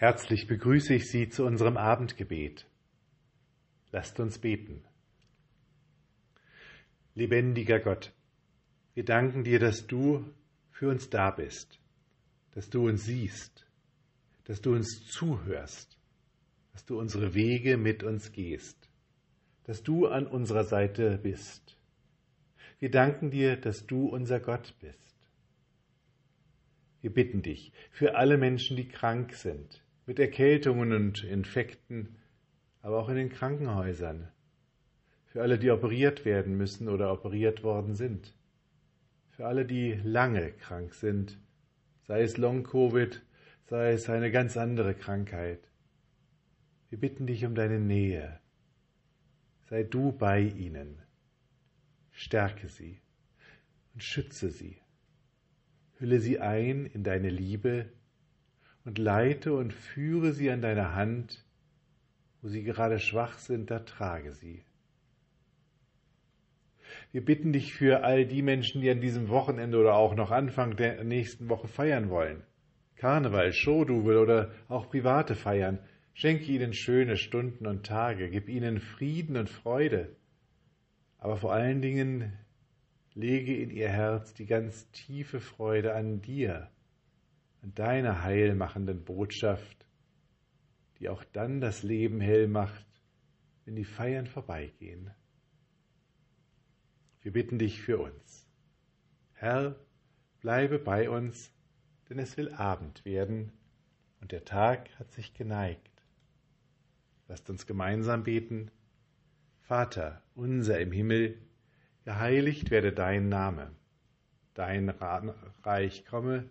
Herzlich begrüße ich Sie zu unserem Abendgebet. Lasst uns beten. Lebendiger Gott, wir danken dir, dass du für uns da bist, dass du uns siehst, dass du uns zuhörst, dass du unsere Wege mit uns gehst, dass du an unserer Seite bist. Wir danken dir, dass du unser Gott bist. Wir bitten dich für alle Menschen, die krank sind, mit Erkältungen und Infekten, aber auch in den Krankenhäusern, für alle, die operiert werden müssen oder operiert worden sind, für alle, die lange krank sind, sei es Long-Covid, sei es eine ganz andere Krankheit. Wir bitten dich um deine Nähe. Sei du bei ihnen. Stärke sie und schütze sie. Hülle sie ein in deine Liebe und leite und führe sie an deiner Hand, wo sie gerade schwach sind, da trage sie. Wir bitten dich für all die Menschen, die an diesem Wochenende oder auch noch Anfang der nächsten Woche feiern wollen. Karneval, Showdubel oder auch private Feiern. Schenke ihnen schöne Stunden und Tage, gib ihnen Frieden und Freude. Aber vor allen Dingen lege in ihr Herz die ganz tiefe Freude an dir, an deiner heilmachenden Botschaft, die auch dann das Leben hell macht, wenn die Feiern vorbeigehen. Wir bitten dich für uns. Herr, bleibe bei uns, denn es will Abend werden und der Tag hat sich geneigt. Lasst uns gemeinsam beten. Vater, unser im Himmel, geheiligt werde dein Name, dein Reich komme,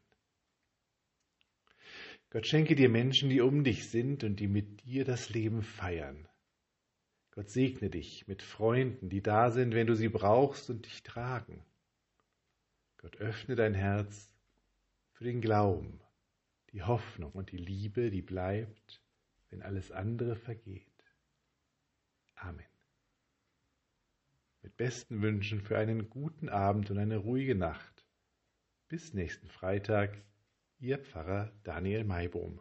Gott schenke dir Menschen, die um dich sind und die mit dir das Leben feiern. Gott segne dich mit Freunden, die da sind, wenn du sie brauchst und dich tragen. Gott öffne dein Herz für den Glauben, die Hoffnung und die Liebe, die bleibt, wenn alles andere vergeht. Amen. Mit besten Wünschen für einen guten Abend und eine ruhige Nacht. Bis nächsten Freitag Ihr Pfarrer Daniel Maibohm.